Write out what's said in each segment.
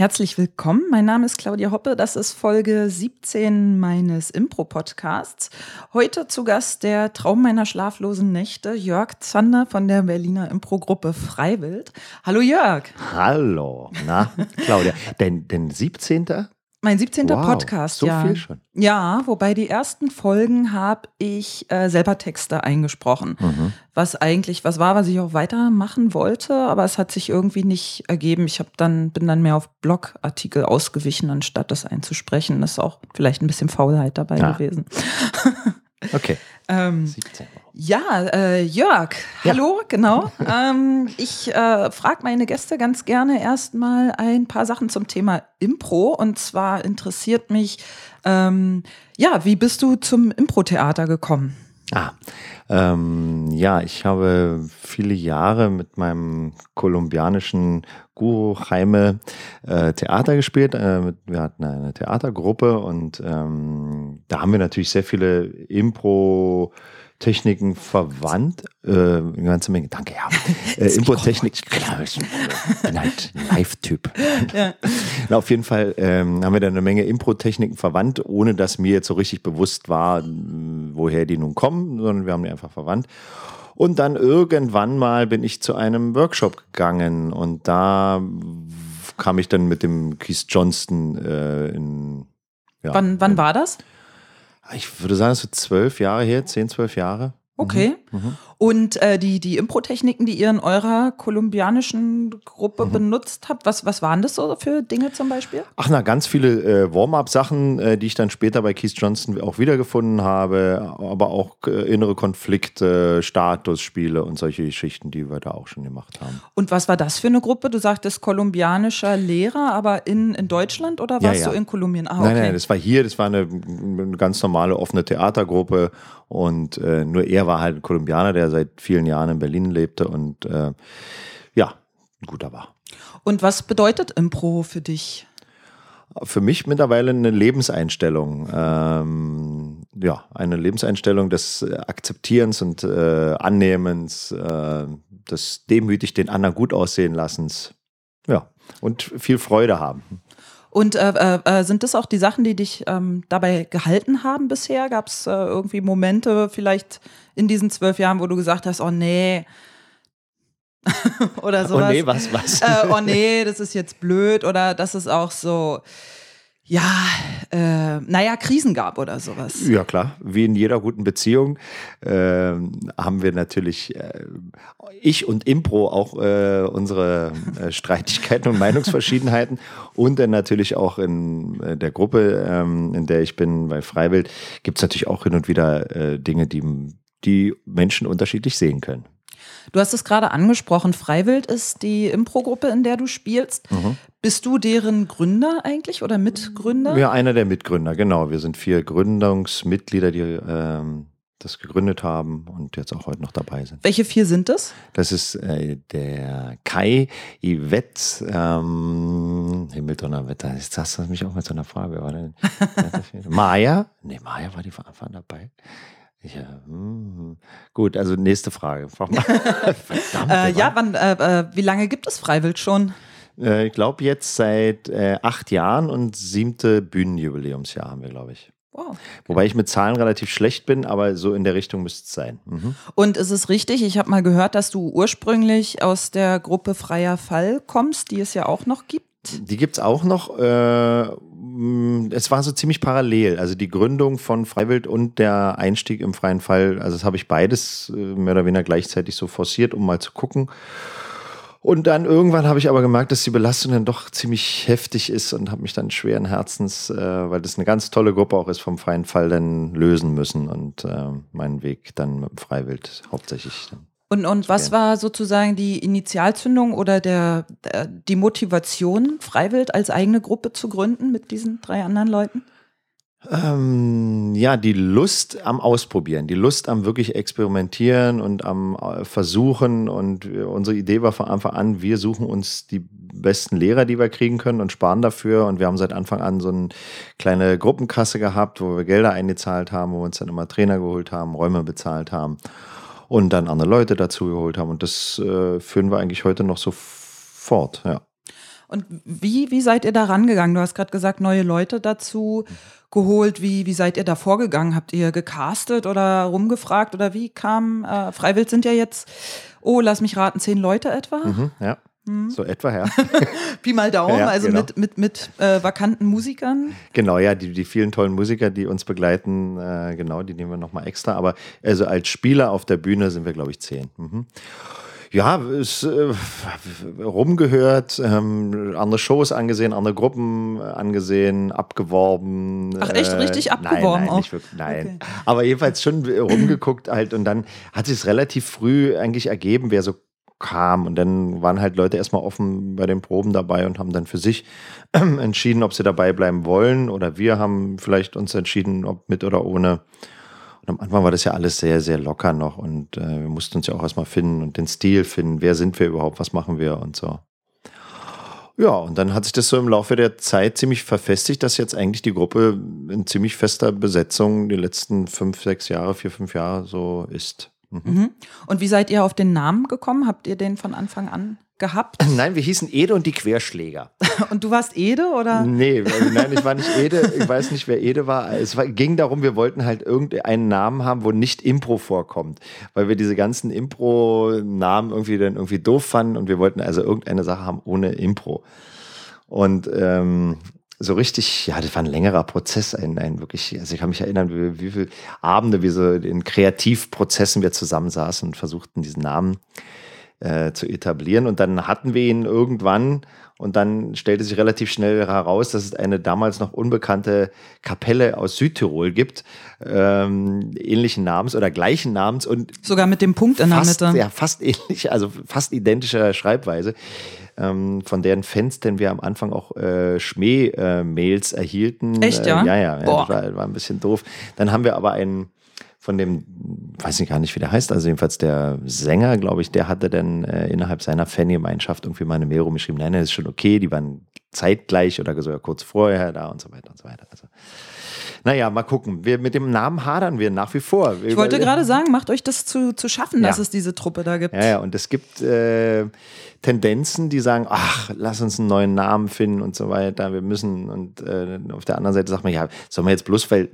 Herzlich willkommen. Mein Name ist Claudia Hoppe. Das ist Folge 17 meines Impro-Podcasts. Heute zu Gast der Traum meiner schlaflosen Nächte, Jörg Zander von der Berliner Impro-Gruppe Freiwild. Hallo Jörg. Hallo. Na, Claudia, denn, denn 17. Mein 17. Wow, Podcast, so ja. viel schon. Ja, wobei die ersten Folgen habe ich äh, selber Texte eingesprochen. Mhm. Was eigentlich was war, was ich auch weitermachen wollte, aber es hat sich irgendwie nicht ergeben. Ich habe dann bin dann mehr auf Blogartikel ausgewichen, anstatt das einzusprechen. Das ist auch vielleicht ein bisschen Faulheit dabei ja. gewesen. Okay. Ähm, 17. Ja, äh, Jörg, hallo, ja. genau. ähm, ich äh, frage meine Gäste ganz gerne erstmal ein paar Sachen zum Thema Impro. Und zwar interessiert mich, ähm, ja, wie bist du zum Impro-Theater gekommen? Ah, ähm, ja, ich habe viele Jahre mit meinem kolumbianischen Guru Jaime äh, Theater gespielt. Äh, wir hatten eine Theatergruppe und ähm, da haben wir natürlich sehr viele Impro- Techniken verwandt. Äh, eine ganze Menge. Danke, ja. Äh, Impro-Technik. Bin halt ein Live-Typ. Ja. Na, auf jeden Fall ähm, haben wir da eine Menge Impro-Techniken verwandt, ohne dass mir jetzt so richtig bewusst war, woher die nun kommen, sondern wir haben die einfach verwandt. Und dann irgendwann mal bin ich zu einem Workshop gegangen und da kam ich dann mit dem Keith Johnston äh, in. Ja, wann, wann war das? Ich würde sagen, so zwölf Jahre her, zehn, zwölf Jahre. Okay. Mhm. mhm. Und äh, die, die Impro-Techniken, die ihr in eurer kolumbianischen Gruppe mhm. benutzt habt, was, was waren das so für Dinge zum Beispiel? Ach na, ganz viele äh, Warm-up-Sachen, äh, die ich dann später bei Keith Johnson auch wiedergefunden habe, aber auch äh, innere Konflikte, Statusspiele und solche Geschichten, die wir da auch schon gemacht haben. Und was war das für eine Gruppe? Du sagtest kolumbianischer Lehrer, aber in, in Deutschland oder warst ja, ja. du in Kolumbien? Ah, okay. Nein, nein, das war hier, das war eine, eine ganz normale offene Theatergruppe und äh, nur er war halt ein Kolumbianer, der seit vielen Jahren in Berlin lebte und äh, ja, ein guter war. Und was bedeutet Impro für dich? Für mich mittlerweile eine Lebenseinstellung. Ähm, ja, eine Lebenseinstellung des Akzeptierens und äh, Annehmens, äh, des demütig den anderen gut aussehen lassens. Ja, und viel Freude haben. Und äh, äh, äh, sind das auch die Sachen, die dich ähm, dabei gehalten haben bisher? Gab es äh, irgendwie Momente vielleicht in diesen zwölf Jahren, wo du gesagt hast, oh nee, oder sowas? Oh nee, was, was? Äh, oh nee, das ist jetzt blöd oder das ist auch so, ja, äh, naja, Krisen gab oder sowas. Ja, klar. Wie in jeder guten Beziehung äh, haben wir natürlich, äh, ich und Impro, auch äh, unsere äh, Streitigkeiten und Meinungsverschiedenheiten und dann natürlich auch in äh, der Gruppe, ähm, in der ich bin, bei Freiwild, gibt es natürlich auch hin und wieder Dinge, die die Menschen unterschiedlich sehen können. Du hast es gerade angesprochen, Freiwild ist die Impro-Gruppe, in der du spielst. Mhm. Bist du deren Gründer eigentlich oder Mitgründer? Ja, einer der Mitgründer, genau. Wir sind vier Gründungsmitglieder, die ähm, das gegründet haben und jetzt auch heute noch dabei sind. Welche vier sind das? Das ist äh, der Kai, Yvette, ähm, Himmeldonnerwetter. Jetzt hast du mich auch mit so einer Frage. War denn, Maya? Nee, Maya war die von Anfang dabei. Ja, hm. gut, also nächste Frage. Verdammt, äh, ja, wann, äh, äh, wie lange gibt es Freiwild schon? Äh, ich glaube jetzt seit äh, acht Jahren und siebte Bühnenjubiläumsjahr haben wir, glaube ich. Wow. Wobei ich mit Zahlen relativ schlecht bin, aber so in der Richtung müsste es sein. Mhm. Und ist es richtig, ich habe mal gehört, dass du ursprünglich aus der Gruppe Freier Fall kommst, die es ja auch noch gibt? Die gibt es auch noch. Äh, es war so ziemlich parallel. Also die Gründung von Freiwild und der Einstieg im freien Fall. Also das habe ich beides äh, mehr oder weniger gleichzeitig so forciert, um mal zu gucken. Und dann irgendwann habe ich aber gemerkt, dass die Belastung dann doch ziemlich heftig ist und habe mich dann schweren Herzens, äh, weil das eine ganz tolle Gruppe auch ist, vom freien Fall dann lösen müssen und äh, meinen Weg dann mit dem Freiwild hauptsächlich dann und, und was war sozusagen die Initialzündung oder der, der, die Motivation, Freiwild als eigene Gruppe zu gründen mit diesen drei anderen Leuten? Ähm, ja, die Lust am Ausprobieren, die Lust am wirklich Experimentieren und am äh, Versuchen. Und unsere Idee war von Anfang an, wir suchen uns die besten Lehrer, die wir kriegen können und sparen dafür. Und wir haben seit Anfang an so eine kleine Gruppenkasse gehabt, wo wir Gelder eingezahlt haben, wo wir uns dann immer Trainer geholt haben, Räume bezahlt haben und dann andere Leute dazu geholt haben. Und das äh, führen wir eigentlich heute noch so fort, ja. Und wie, wie seid ihr da rangegangen? Du hast gerade gesagt, neue Leute dazu geholt. Wie, wie seid ihr da vorgegangen? Habt ihr gecastet oder rumgefragt oder wie kam, äh, Freiwild sind ja jetzt, oh, lass mich raten, zehn Leute etwa? Mhm, ja. Mhm. So etwa, ja. Pi mal Daumen, ja, also genau. mit, mit, mit äh, vakanten Musikern. Genau, ja, die, die vielen tollen Musiker, die uns begleiten, äh, genau, die nehmen wir nochmal extra. Aber also als Spieler auf der Bühne sind wir, glaube ich, zehn. Mhm. Ja, ist äh, rumgehört, ähm, andere Shows angesehen, andere Gruppen angesehen, abgeworben. Ach echt, richtig abgeworben nein, nein, auch? Nicht wirklich, nein, okay. aber jedenfalls schon rumgeguckt halt und dann hat sich es relativ früh eigentlich ergeben, wer so kam. Und dann waren halt Leute erstmal offen bei den Proben dabei und haben dann für sich entschieden, ob sie dabei bleiben wollen. Oder wir haben vielleicht uns entschieden, ob mit oder ohne. Und am Anfang war das ja alles sehr, sehr locker noch. Und äh, wir mussten uns ja auch erstmal finden und den Stil finden. Wer sind wir überhaupt? Was machen wir und so. Ja, und dann hat sich das so im Laufe der Zeit ziemlich verfestigt, dass jetzt eigentlich die Gruppe in ziemlich fester Besetzung die letzten fünf, sechs Jahre, vier, fünf Jahre so ist. Mhm. mhm. Und wie seid ihr auf den Namen gekommen? Habt ihr den von Anfang an gehabt? Nein, wir hießen Ede und die Querschläger. und du warst Ede oder? Nee, nein, ich war nicht Ede. Ich weiß nicht, wer Ede war. Es war, ging darum, wir wollten halt irgendeinen Namen haben, wo nicht Impro vorkommt. Weil wir diese ganzen Impro-Namen irgendwie dann irgendwie doof fanden und wir wollten also irgendeine Sache haben ohne Impro. Und ähm, so richtig, ja, das war ein längerer Prozess, ein, ein wirklich, also ich kann mich erinnern, wie, wie viele Abende wir so in Kreativprozessen wir zusammensaßen und versuchten, diesen Namen äh, zu etablieren. Und dann hatten wir ihn irgendwann und dann stellte sich relativ schnell heraus, dass es eine damals noch unbekannte Kapelle aus Südtirol gibt, ähm, ähnlichen Namens oder gleichen Namens und sogar mit dem Punkt in fast, der Mitte. Ja, fast ähnlich, also fast identischer Schreibweise ähm, von deren Fans, denn wir am Anfang auch äh, Schmäh-Mails äh, erhielten. Echt, ja? Äh, ja, ja, ja das war, war ein bisschen doof. Dann haben wir aber einen von dem, weiß ich gar nicht, wie der heißt, also jedenfalls der Sänger, glaube ich, der hatte dann äh, innerhalb seiner Fangemeinschaft irgendwie mal eine Mail rumgeschrieben, nein, das ist schon okay, die waren zeitgleich oder sogar kurz vorher da und so weiter und so weiter. Also naja, mal gucken. Wir, mit dem Namen hadern wir nach wie vor. Ich wollte gerade sagen, macht euch das zu, zu schaffen, dass ja. es diese Truppe da gibt. Ja, ja, und es gibt äh, Tendenzen, die sagen, ach, lass uns einen neuen Namen finden und so weiter. Wir müssen, und äh, auf der anderen Seite sagt man, ja, sollen wir jetzt bloß, weil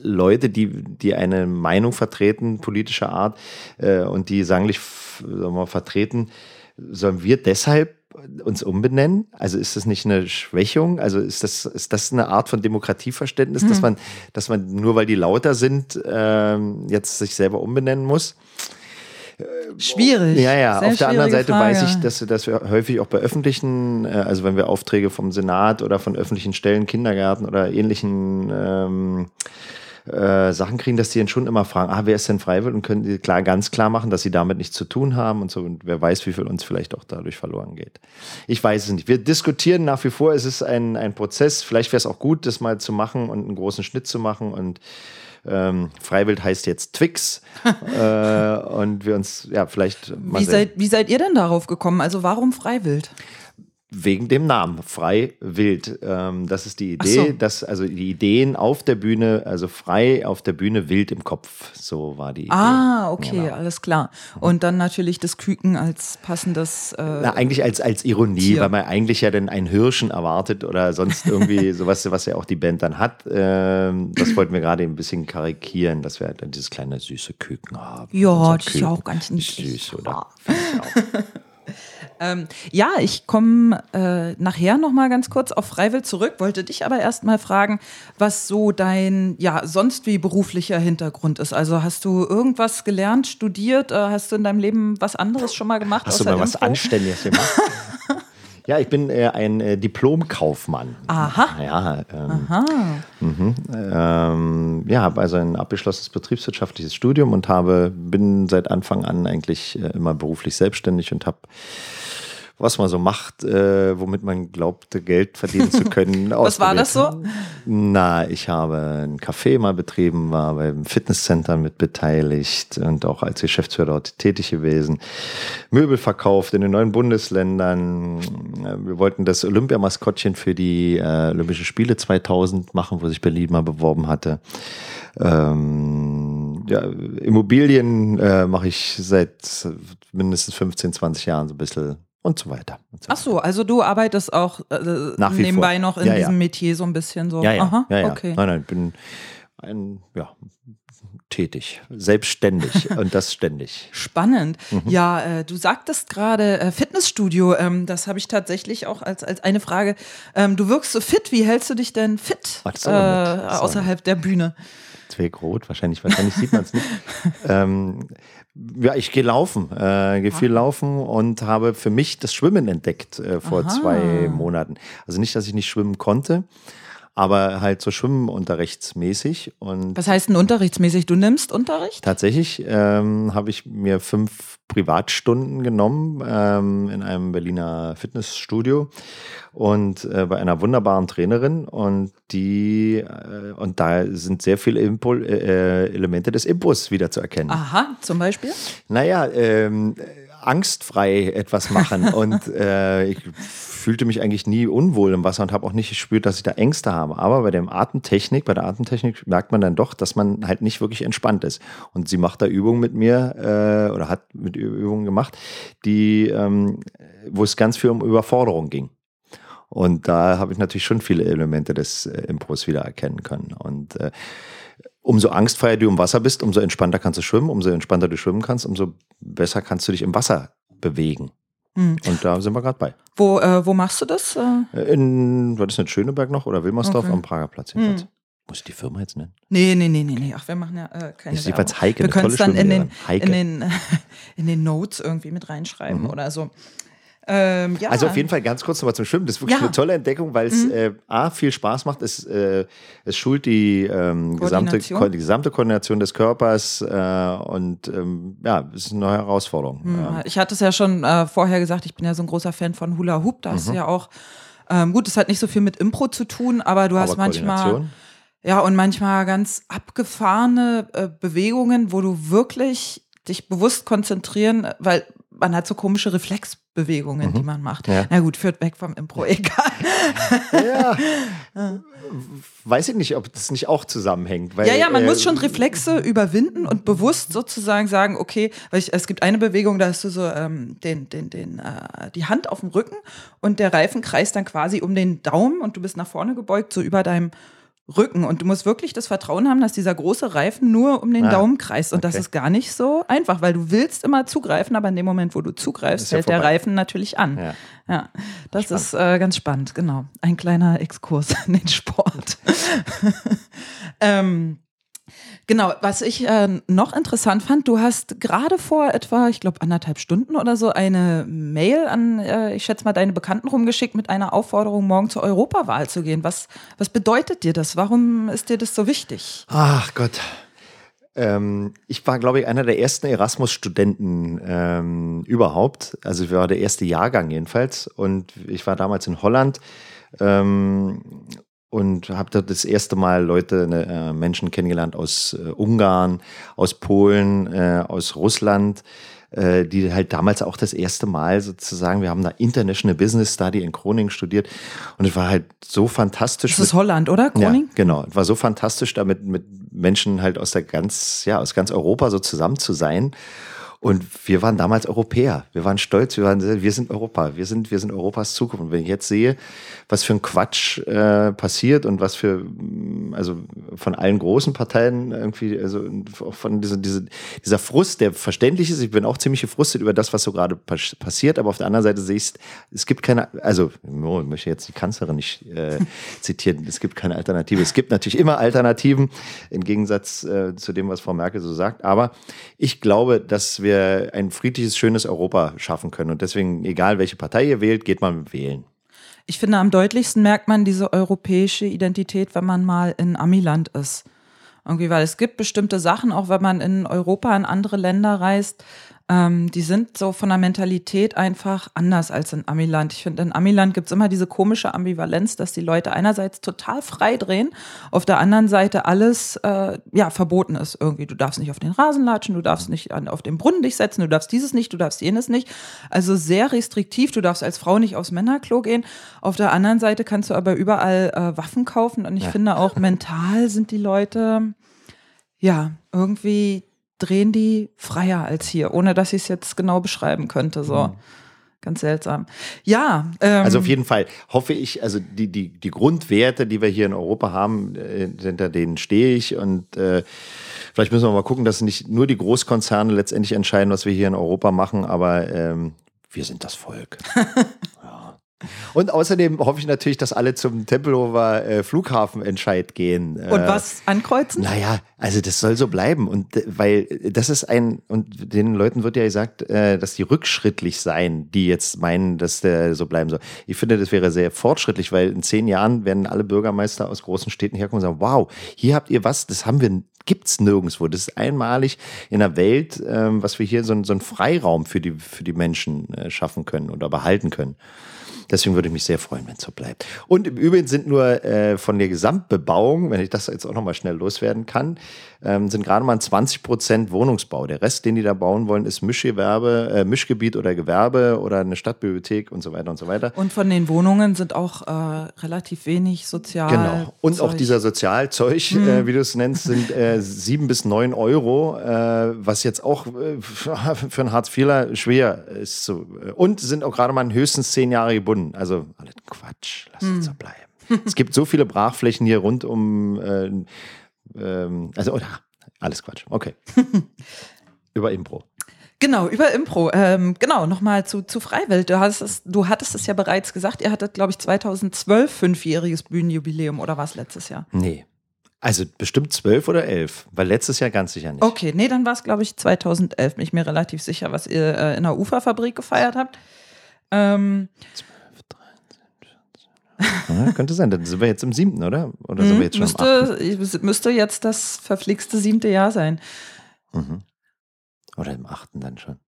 Leute, die, die eine Meinung vertreten, politischer Art, äh, und die sanglich sagen wir, vertreten, sollen wir deshalb uns umbenennen? Also ist das nicht eine Schwächung? Also ist das, ist das eine Art von Demokratieverständnis, hm. dass, man, dass man nur weil die lauter sind, äh, jetzt sich selber umbenennen muss? Schwierig. Ja, ja. Sehr Auf der anderen Seite Frage. weiß ich, dass, dass wir häufig auch bei öffentlichen, äh, also wenn wir Aufträge vom Senat oder von öffentlichen Stellen, Kindergärten oder ähnlichen ähm, äh, Sachen kriegen, dass die dann schon immer fragen, ah, wer ist denn freiwillig und können die klar, ganz klar machen, dass sie damit nichts zu tun haben und so. Und wer weiß, wie viel uns vielleicht auch dadurch verloren geht. Ich weiß es nicht. Wir diskutieren nach wie vor, es ist ein, ein Prozess. Vielleicht wäre es auch gut, das mal zu machen und einen großen Schnitt zu machen und ähm, Freiwild heißt jetzt Twix. äh, und wir uns, ja, vielleicht. Wie seid, wie seid ihr denn darauf gekommen? Also, warum Freiwild? Wegen dem Namen, frei wild. Ähm, das ist die Idee, so. dass also die Ideen auf der Bühne, also frei auf der Bühne, wild im Kopf. So war die Idee. Ah, okay, genau. alles klar. Und dann natürlich das Küken als passendes. Äh, Na, eigentlich als, als Ironie, Tier. weil man eigentlich ja dann einen Hirschen erwartet oder sonst irgendwie sowas, was ja auch die Band dann hat. Ähm, das wollten wir gerade ein bisschen karikieren, dass wir halt dann dieses kleine süße Küken haben. Ja, das ist ja auch ganz niedlich. Süß, oder? Ähm, ja, ich komme äh, nachher noch mal ganz kurz auf Freiwill zurück, wollte dich aber erst mal fragen, was so dein, ja, sonst wie beruflicher Hintergrund ist. Also hast du irgendwas gelernt, studiert? Äh, hast du in deinem Leben was anderes schon mal gemacht? Hast du mal was Anständiges gemacht? Ja, ich bin äh, ein äh, Diplomkaufmann. Aha. Ja, ähm, Aha. Mh, ähm, ja, habe also ein abgeschlossenes betriebswirtschaftliches Studium und habe bin seit Anfang an eigentlich äh, immer beruflich selbstständig und habe was man so macht, äh, womit man glaubte, Geld verdienen zu können. was war das so? Na, ich habe ein Café mal betrieben, war beim Fitnesscenter mit beteiligt und auch als Geschäftsführer dort tätig gewesen. Möbel verkauft in den neuen Bundesländern. Wir wollten das Olympiamaskottchen für die äh, Olympischen Spiele 2000 machen, wo sich Berlin mal beworben hatte. Ähm, ja, Immobilien äh, mache ich seit mindestens 15, 20 Jahren so ein bisschen und so weiter. Und so Ach so, also du arbeitest auch äh, nebenbei vor. noch in Ja, ja. diesem Metier so ein bisschen so. Ja, ja, Aha, ja, ja. okay. Nein, nein, ich bin ein, ja, tätig, selbstständig und das ständig. Spannend. Mhm. Ja, äh, du sagtest gerade äh, Fitnessstudio. Ähm, das habe ich tatsächlich auch als, als eine Frage. Ähm, du wirkst so fit. Wie hältst du dich denn fit äh, außerhalb der Bühne? Zwegrot, wahrscheinlich, wahrscheinlich sieht man es nicht. ähm, ja, ich gehe laufen, äh, gehe viel laufen und habe für mich das Schwimmen entdeckt äh, vor Aha. zwei Monaten. Also nicht, dass ich nicht schwimmen konnte, aber halt so schwimmenunterrichtsmäßig und Was heißt denn unterrichtsmäßig? Du nimmst Unterricht? Tatsächlich ähm, habe ich mir fünf Privatstunden genommen ähm, in einem Berliner Fitnessstudio und äh, bei einer wunderbaren Trainerin und die äh, und da sind sehr viele Impul äh, Elemente des Impus wieder zu erkennen. Aha, zum Beispiel? Naja, ähm, angstfrei etwas machen und äh, ich fühlte mich eigentlich nie unwohl im Wasser und habe auch nicht gespürt, dass ich da Ängste habe. Aber bei der Atemtechnik, bei der Atemtechnik merkt man dann doch, dass man halt nicht wirklich entspannt ist. Und sie macht da Übungen mit mir äh, oder hat mit Übungen gemacht, die, ähm, wo es ganz viel um Überforderung ging. Und da habe ich natürlich schon viele Elemente des äh, Impros wieder erkennen können. Und äh, umso angstfreier du im Wasser bist, umso entspannter kannst du schwimmen, umso entspannter du schwimmen kannst, umso besser kannst du dich im Wasser bewegen. Hm. Und da sind wir gerade bei. Wo, äh, wo machst du das? Äh, In, was ist denn, Schöneberg noch oder Wilmersdorf Okay. am Prager Platz jedenfalls. Hm. Muss ich die Firma jetzt nennen? nee, nee, nee, nee, nee. Ach, wir machen ja äh, keine jedenfalls Werbung. Heike, Wir können es dann in den, in, den, in den Notes irgendwie mit reinschreiben Mhm. oder so. Ähm, ja. Also auf jeden Fall ganz kurz nochmal zum Schwimmen. Das ist wirklich Ja. Mhm. eine tolle Entdeckung, weil es äh, A, viel Spaß macht. Es, äh, es schult die, ähm, gesamte, Koordination. Ko die gesamte Koordination des Körpers äh, und ähm, ja, es ist eine neue Herausforderung. Hm, Ähm, Ich hatte es ja schon äh, vorher gesagt, ich bin ja so ein großer Fan von Hula Hoop. Da hast du ja auch, ähm, gut, es hat nicht so viel mit Impro zu tun, aber du hast aber manchmal, ja, und manchmal ganz abgefahrene äh, Bewegungen, wo du wirklich dich bewusst konzentrieren, weil man hat so komische Reflexbewegungen, die man macht. Mhm. Ja. Na gut, führt weg vom Impro, egal. Ja. Weiß ich nicht, ob das nicht auch zusammenhängt. Weil, Ja, ja, man äh, muss schon Reflexe überwinden und bewusst sozusagen sagen, okay, weil ich, es gibt eine Bewegung, da hast du so ähm, den, den, den, äh, die Hand auf dem Rücken und der Reifen kreist dann quasi um den Daumen und du bist nach vorne gebeugt, so über deinem Rücken. Und du musst wirklich das Vertrauen haben, dass dieser große Reifen nur um den Ah, Daumen kreist. Und das okay. ist gar nicht so einfach, weil du willst immer zugreifen, aber in dem Moment, wo du zugreifst, Ist ja der. Reifen natürlich an. Ja. Ja, das ist äh, ganz spannend, genau. Ein kleiner Exkurs in den Sport. ähm, genau, was ich äh, noch interessant fand, du hast gerade vor etwa, ich glaube, anderthalb Stunden oder so eine Mail an, äh, ich schätze mal, deine Bekannten rumgeschickt mit einer Aufforderung, morgen zur Europawahl zu gehen. Was, was bedeutet dir das? Warum ist dir das so wichtig? Ach Gott. Ähm, ich war, glaube ich, einer der ersten Erasmus-Studenten ähm, überhaupt. Also ich war der erste Jahrgang jedenfalls. Und ich war damals in Holland ähm, und habe dort das erste Mal Leute, ne, äh, Menschen kennengelernt aus äh, Ungarn, aus Polen, äh, aus Russland, äh, die halt damals auch das erste Mal sozusagen, wir haben da International Business Study in Groningen studiert und es war halt so fantastisch. Das ist Holland, oder? Groningen? Ja, genau. Es war so fantastisch, damit mit Menschen halt aus der ganz, ja, aus ganz Europa so zusammen zu sein. Und wir waren damals Europäer. Wir waren stolz. Wir waren, wir sind Europa. Wir sind, wir sind Europas Zukunft. Und wenn ich jetzt sehe, was für ein Quatsch äh, passiert und was für, mm, also von allen großen Parteien irgendwie, also von dieser, diese, dieser Frust, der verständlich ist. Ich bin auch ziemlich gefrustet über das, was so gerade pas passiert. Aber auf der anderen Seite sehe ich, es gibt keine, also oh, ich möchte jetzt die Kanzlerin nicht äh, zitieren. Es gibt keine Alternative. Es gibt natürlich immer Alternativen im Gegensatz äh, zu dem, was Frau Merkel so sagt. Aber ich glaube, dass wir ein friedliches, schönes Europa schaffen können. Und deswegen, egal welche Partei ihr wählt, geht man wählen. Ich finde, am deutlichsten merkt man diese europäische Identität, wenn man mal in Amiland ist. Irgendwie, weil es gibt bestimmte Sachen, auch wenn man in Europa in andere Länder reist, ähm, die sind so von der Mentalität einfach anders als in Amiland. Ich finde, in Amiland gibt es immer diese komische Ambivalenz, dass die Leute einerseits total frei drehen, auf der anderen Seite alles äh, ja verboten ist irgendwie. Du darfst nicht auf den Rasen latschen, du darfst nicht an, auf den Brunnen dich setzen, du darfst dieses nicht, du darfst jenes nicht. Also sehr restriktiv. Du darfst als Frau nicht aufs Männerklo gehen. Auf der anderen Seite kannst du aber überall äh, Waffen kaufen und ich finde auch mental sind die Leute ja irgendwie drehen die freier als hier, ohne dass ich es jetzt genau beschreiben könnte. So. ganz seltsam. Ja. Ähm, also auf jeden Fall hoffe ich, also die, die, die Grundwerte, die wir hier in Europa haben, äh, hinter denen stehe ich und äh, vielleicht müssen wir mal gucken, dass nicht nur die Großkonzerne letztendlich entscheiden, was wir hier in Europa machen, aber ähm, wir sind das Volk. Und außerdem hoffe ich natürlich, dass alle zum Tempelhofer äh, Flughafenentscheid gehen. Und äh, was ankreuzen? Naja, also das soll so bleiben. Und äh, weil das ist ein, und den Leuten wird ja gesagt, äh, dass die rückschrittlich seien, die jetzt meinen, dass der so bleiben soll. Ich finde, das wäre sehr fortschrittlich, weil in zehn Jahren werden alle Bürgermeister aus großen Städten herkommen und sagen, wow, hier habt ihr was, das haben wir gibt's nirgendwo. Das ist einmalig in der Welt, ähm, was wir hier so, so einen Freiraum für die, für die Menschen äh, schaffen können oder behalten können. Deswegen würde ich mich sehr freuen, wenn es so bleibt. Und im Übrigen sind nur äh, von der Gesamtbebauung, wenn ich das jetzt auch nochmal schnell loswerden kann, ähm, sind gerade mal 20 Prozent Wohnungsbau. Der Rest, den die da bauen wollen, ist Mischgewerbe, äh, Mischgebiet oder Gewerbe oder eine Stadtbibliothek und so weiter und so weiter. Und von den Wohnungen sind auch äh, relativ wenig sozial. Genau. Und Zeug. auch dieser Sozialzeug, hm. äh, wie du es nennst, sind äh, sieben bis neun Euro, äh, was jetzt auch äh, für einen Hartz-IVler schwer ist. So. Und sind auch gerade mal höchstens zehn Jahre gebunden. Also alles Quatsch, lass hm. es so bleiben. es gibt so viele Brachflächen hier rund um äh, ähm, also, oder, alles Quatsch. Okay. über Impro. Genau, über Impro. Ähm, genau, nochmal zu, zu Freiwild. Du, hast es, du hattest es ja bereits gesagt, ihr hattet, glaube ich, 2012 fünfjähriges Bühnenjubiläum oder war es letztes Jahr? Nee. Also bestimmt zwölf oder elf, weil letztes Jahr ganz sicher nicht. Okay, nee, dann war es, glaube ich, 2011. Bin ich mir relativ sicher, was ihr äh, in der Uferfabrik gefeiert habt. Ähm, ja, könnte sein. Dann sind wir jetzt im siebten, oder? Oder sind wir jetzt schon müsste, im müsste jetzt das verflixte siebte Jahr sein. Mhm. Oder im achten dann schon.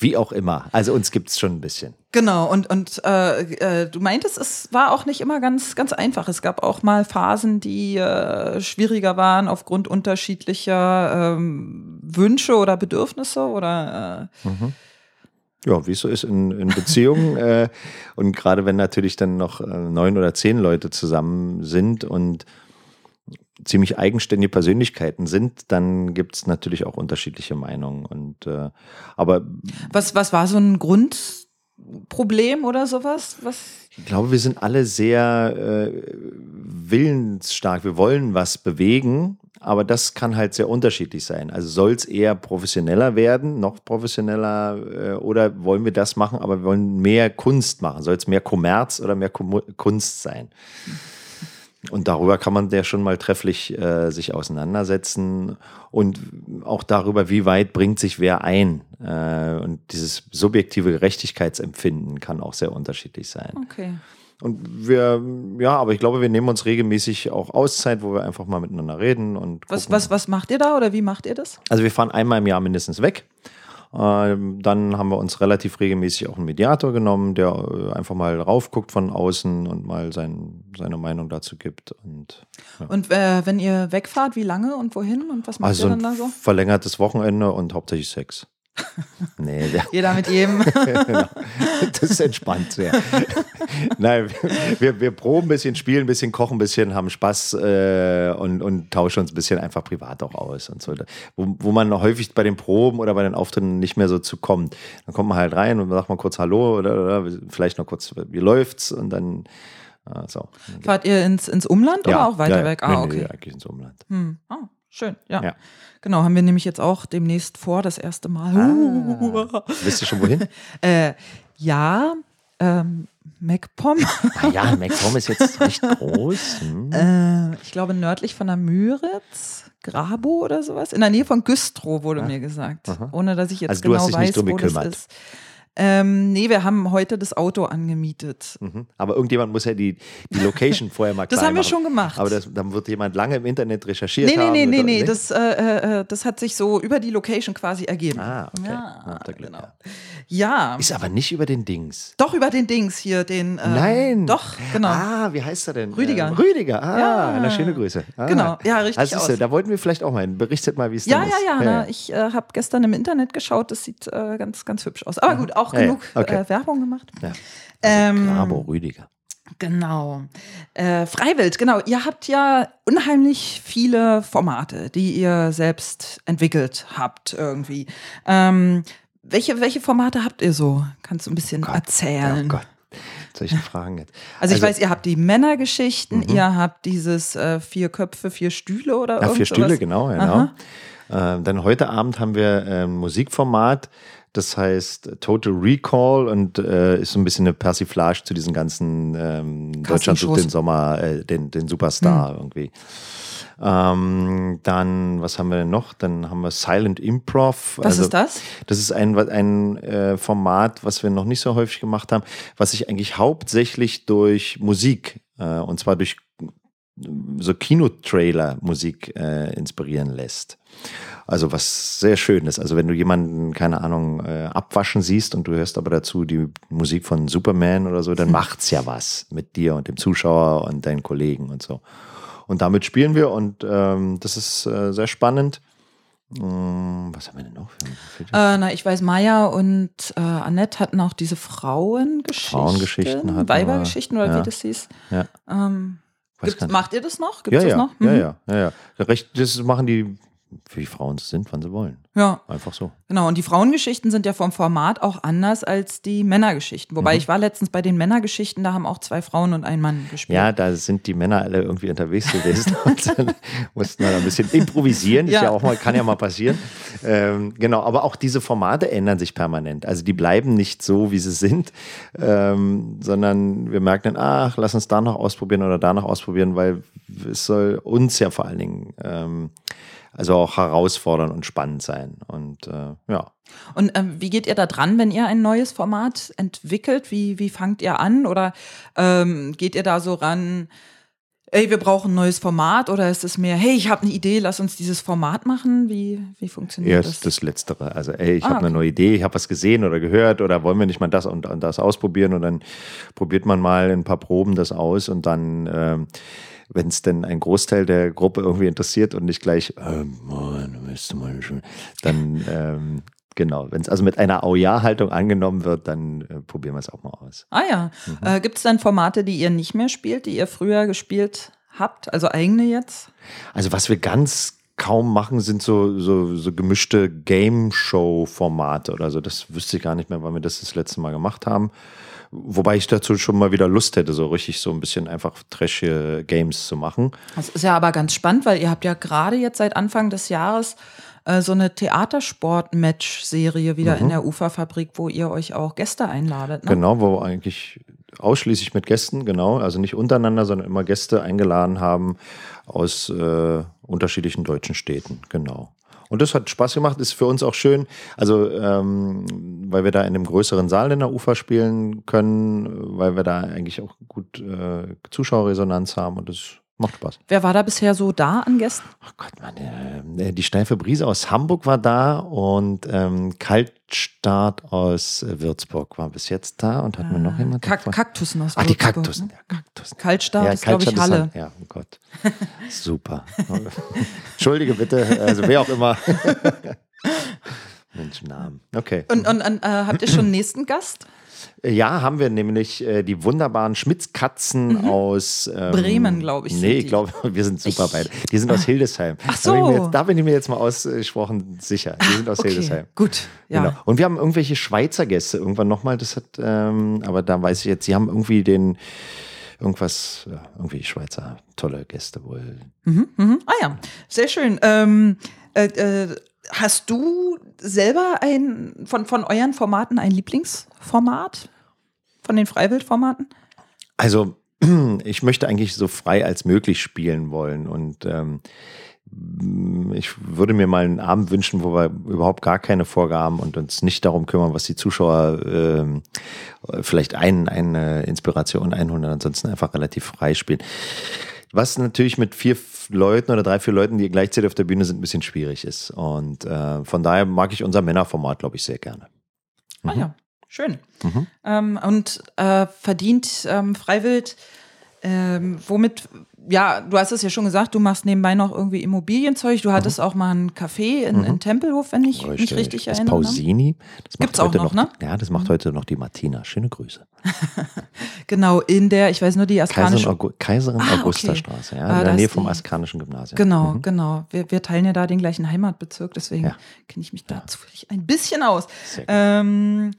Wie auch immer. Also uns gibt es schon ein bisschen. Genau, und, und äh, äh, du meintest, es war auch nicht immer ganz, ganz einfach. Es gab auch mal Phasen, die äh, schwieriger waren aufgrund unterschiedlicher ähm, Wünsche oder Bedürfnisse oder äh, mhm ja, wie es so ist in, in Beziehungen. äh, und gerade wenn natürlich dann noch äh, neun oder zehn Leute zusammen sind und ziemlich eigenständige Persönlichkeiten sind, dann gibt es natürlich auch unterschiedliche Meinungen. Und äh, aber was, was war so ein Grundproblem oder sowas? Was? Ich glaube, wir sind alle sehr äh, willensstark. Wir wollen was bewegen aber das kann halt sehr unterschiedlich sein. Also soll es eher professioneller werden, noch professioneller, äh, oder wollen wir das machen, aber wir wollen mehr Kunst machen? Soll es mehr Kommerz oder mehr Kunst sein? Und darüber kann man ja schon mal trefflich äh, sich auseinandersetzen und auch darüber, wie weit bringt sich wer ein. Äh, und dieses subjektive Gerechtigkeitsempfinden kann auch sehr unterschiedlich sein. Okay. Und wir, ja, aber ich glaube, wir nehmen uns regelmäßig auch Auszeit, wo wir einfach mal miteinander reden und. Was, was, was macht ihr da oder wie macht ihr das? Also wir fahren einmal im Jahr mindestens weg. Ähm, dann haben wir uns relativ regelmäßig auch einen Mediator genommen, der äh, einfach mal raufguckt von außen und mal sein, seine Meinung dazu gibt. Und, ja. und äh, wenn ihr wegfahrt, wie lange und wohin und was macht also ihr dann da so? Verlängertes Wochenende und hauptsächlich Sex. Nee, Jeder mit jedem. genau. Das ist entspannt, ja. Nein, wir, wir proben ein bisschen, spielen ein bisschen, kochen ein bisschen, haben Spaß äh, und, und tauschen uns ein bisschen einfach privat auch aus und so. Wo, wo man häufig bei den Proben oder bei den Auftritten nicht mehr so zu kommt. Dann kommt man halt rein und sagt mal kurz Hallo oder, oder vielleicht noch kurz, wie läuft's und dann äh, so. Fahrt ihr ins, ins Umland ja, oder auch weiter ja, weg? Ah, okay. Nee, eigentlich ins Umland. Hm. Oh, schön, ja. ja. Genau, haben wir nämlich jetzt auch demnächst vor, das erste Mal. Ah, wisst ihr schon wohin? äh, ja, ähm, MacPom. ah ja, MacPom ist jetzt recht groß. Hm. Äh, ich glaube nördlich von der Müritz, Grabo oder sowas. In der Nähe von Güstrow wurde ah. mir gesagt. Aha. Ohne dass ich jetzt also genau weiß, wo gekümmert. das ist. Ähm, nee, wir haben heute das Auto angemietet. Mhm. Aber irgendjemand muss ja die, die Location vorher mal klar Das haben wir schon gemacht. Aber das, dann wird jemand lange im Internet recherchiert nee, nee, haben. Nee, nee, nee, nee. Das, äh, äh, das hat sich so über die Location quasi ergeben. Ah, okay. Ja, Na, genau. Ja. Ist aber nicht über den Dings. Doch, über den Dings hier, den. Äh, Nein. Doch, genau. Ah, wie heißt er denn? Rüdiger. Äh, Rüdiger, ah, ja. na, schöne Grüße. Ah. Genau, ja, richtig. Also, aus. da wollten wir vielleicht auch mal hin. Berichtet mal, wie es ja, ist. Ja, ja, ja. Ich äh, habe gestern im Internet geschaut, das sieht äh, ganz, ganz hübsch aus. Aber gut, auch genug okay. Äh, Werbung gemacht. Ja. Also ähm, Grabo Rüdiger. Genau. Äh, Freiwild, genau. Ihr habt ja unheimlich viele Formate, die ihr selbst entwickelt habt irgendwie. Ähm, welche, welche Formate habt ihr so? Kannst du ein bisschen Gott, erzählen? Oh Gott. Solche Fragen jetzt. Also ich weiß, ihr habt die Männergeschichten, Mhm. ihr habt dieses äh, vier Köpfe, vier Stühle oder Ja, vier Stühle, genau, genau. Äh, dann heute Abend haben wir äh, ein Musikformat, das heißt Total Recall und äh, ist so ein bisschen eine Persiflage zu diesen ganzen ähm, Deutschland sucht den Sommer, äh, den, den Superstar irgendwie. Ähm, dann, was haben wir denn noch? Dann haben wir Silent Improv. Was ist das? Das ist ein, ein äh, Format, was wir noch nicht so häufig gemacht haben, was sich eigentlich hauptsächlich durch Musik, äh, und zwar durch so Kinotrailer-Musik äh, inspirieren lässt. Also was sehr schön ist. Also wenn du jemanden, keine Ahnung, äh, abwaschen siehst und du hörst aber dazu die Musik von Superman oder so, dann macht's ja was mit dir und dem Zuschauer und deinen Kollegen und so. Und damit spielen wir und ähm, das ist äh, sehr spannend. Mm, was haben wir denn noch? Für, Äh, na, ich weiß, Maya und äh, Annette hatten auch diese Frauengeschichten. Frauengeschichten hatten wir, Weibergeschichten oder ja. wie das hieß. ja. Ähm, Nicht. macht ihr das noch? Gibt ja, das ja, noch? ja, Mhm. ja, ja, ja. Recht, das machen die, wie Frauen es sind, wann sie wollen. ja. Einfach so. Genau, und die Frauengeschichten sind ja vom Format auch anders als die Männergeschichten. Wobei Mhm. ich war letztens bei den Männergeschichten, da haben auch zwei Frauen und ein Mann gespielt. Ja, da sind die Männer alle irgendwie unterwegs gewesen und dann mussten wir da ein bisschen improvisieren. Ist Ja. ja auch mal, kann ja mal passieren. Ähm, genau, aber auch diese Formate ändern sich permanent. Also die bleiben nicht so, wie sie sind, ähm, sondern wir merken dann, ach, lass uns da noch ausprobieren oder da noch ausprobieren, weil es soll uns ja vor allen Dingen ähm, also auch herausfordernd und spannend sein. Und äh, ja. Und ähm, wie geht ihr da dran, wenn ihr ein neues Format entwickelt? Wie, wie fangt ihr an? Oder ähm, geht ihr da so ran, ey, wir brauchen ein neues Format? Oder ist es mehr, hey, ich habe eine Idee, lass uns dieses Format machen? Wie, wie funktioniert Eher das? das Letztere. Also, ey, ich Ah, habe eine okay. neue Idee, ich habe was gesehen oder gehört oder wollen wir nicht mal das und, und das ausprobieren und dann probiert man mal in ein paar Proben das aus und dann, ähm, wenn es denn ein Großteil der Gruppe irgendwie interessiert und nicht gleich, ähm, dann, ähm, genau, wenn es also mit einer Au-Ja-Haltung angenommen wird, dann äh, probieren wir es auch mal aus. Ah ja. Mhm. Äh, Gibt es dann Formate, die ihr nicht mehr spielt, die ihr früher gespielt habt? Also eigene jetzt? Also was wir ganz kaum machen, sind so, so, so gemischte Game-Show-Formate oder so. Das wüsste ich gar nicht mehr, wann wir das das letzte Mal gemacht haben. Wobei ich dazu schon mal wieder Lust hätte, so richtig so ein bisschen einfach trashige Games zu machen. Das ist ja aber ganz spannend, weil ihr habt ja gerade jetzt seit Anfang des Jahres äh, so eine Theatersport-Match-Serie wieder in der Uferfabrik, wo ihr euch auch Gäste einladet. Ne? Mhm. Genau, wo wir eigentlich ausschließlich mit Gästen, genau, also nicht untereinander, sondern immer Gäste eingeladen haben aus äh, unterschiedlichen deutschen Städten, genau. Und das hat Spaß gemacht, ist für uns auch schön, also ähm, weil wir da in einem größeren Saal in der Ufer spielen können, weil wir da eigentlich auch gut äh, Zuschauerresonanz haben und das macht Spaß. Wer war da bisher so da an Gästen? Ach Gott, Mann, äh, die steife Brise aus Hamburg war da und ähm, Kaltstart aus äh, Würzburg war bis jetzt da und hatten wir noch jemanden? Kak Kaktussen aus Ach, die Würzburg, Kaktussen. ne? Ja, Kaktussen. Kaltstart ist, glaube ich, Halle. dann- Ja, oh Gott. Super. Entschuldige bitte, also wer auch immer. Mensch, Namen. Okay. Und, und, und äh, habt ihr schon einen nächsten Gast? Ja, haben wir nämlich äh, die wunderbaren Schmitzkatzen aus ähm, Mhm. Bremen, glaub ich, Nee, ich glaube, wir sind super Ich- beide. Die sind aus Hildesheim. Ach Da bin, ich mir so. jetzt, da bin ich mir jetzt mal ausgesprochen sicher. Die sind aus Hildesheim. gut. Ja. Genau. Und wir haben irgendwelche Schweizer Gäste irgendwann nochmal, das hat, ähm, aber da weiß ich jetzt, sie haben irgendwie den, irgendwas, ja, irgendwie Schweizer, tolle Gäste wohl. Mhm, mhm. Ah ja, sehr schön. Ähm, äh, äh, hast du selber ein von, von euren Formaten ein Lieblingsformat? Von den Freiwildformaten? Also, ich möchte eigentlich so frei als möglich spielen wollen und ähm, ich würde mir mal einen Abend wünschen, wo wir überhaupt gar keine Vorgaben und uns nicht darum kümmern, was die Zuschauer ähm, vielleicht ein, eine Inspiration einholen ansonsten einfach relativ frei spielen. Was natürlich mit vier Leuten oder drei, vier Leuten, die gleichzeitig auf der Bühne sind, ein bisschen schwierig ist. Und äh, von daher mag ich unser Männerformat, glaube ich, sehr gerne. Ah ja, schön. Mhm. Ähm, und äh, verdient ähm, Freiwild, ähm, womit ja, du hast es ja schon gesagt, du machst nebenbei noch irgendwie Immobilienzeug. Du hattest mhm. auch mal ein Café in, mhm. in Tempelhof, wenn ich richtig. mich richtig das erinnere. Pausini. Das Gibt's auch noch, noch, ne? Ja, das macht mhm. heute noch die Martina. Schöne Grüße. genau, in der, ich weiß nur die askanische... Kaiserin, Kaiserin ah, Augusta okay. Straße, ja, ah, in der Nähe vom askanischen Gymnasium. Genau, mhm. genau. Wir, wir, teilen ja da den gleichen Heimatbezirk, deswegen ja. kenne ich mich da ja. zufällig ein bisschen aus. Ähm,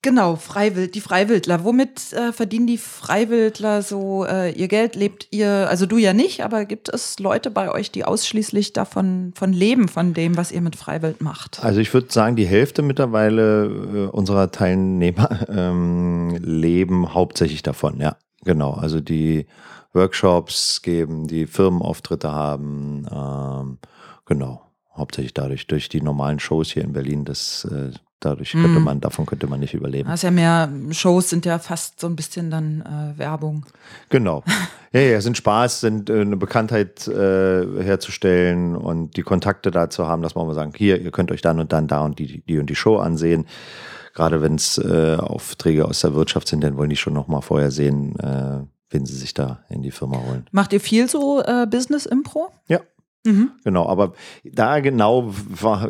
Genau, Freiwild, die Freiwildler. Womit äh, verdienen die Freiwildler so äh, ihr Geld? Lebt ihr, also du ja nicht, aber gibt es Leute bei euch, die ausschließlich davon von leben, von dem, was ihr mit Freiwild macht? Also ich würde sagen, die Hälfte mittlerweile äh, unserer Teilnehmer ähm, leben hauptsächlich davon, ja. Genau, also die Workshops geben, die Firmenauftritte haben, ähm, genau, hauptsächlich dadurch, durch die normalen Shows hier in Berlin, das äh, Dadurch könnte mhm. man, davon könnte man nicht überleben. Das ist ja mehr, Shows sind ja fast so ein bisschen dann äh, Werbung. Genau. Ja, ja, sind Spaß, sind äh, eine Bekanntheit äh, herzustellen und die Kontakte dazu haben, dass man mal sagen, hier, ihr könnt euch dann und dann da und die, die und die Show ansehen. Gerade wenn es äh, Aufträge aus der Wirtschaft sind, dann wollen die schon noch mal vorher sehen, äh, wen sie sich da in die Firma holen. Macht ihr viel so äh, Business Impro? Ja, Mhm. Genau, aber da genau war,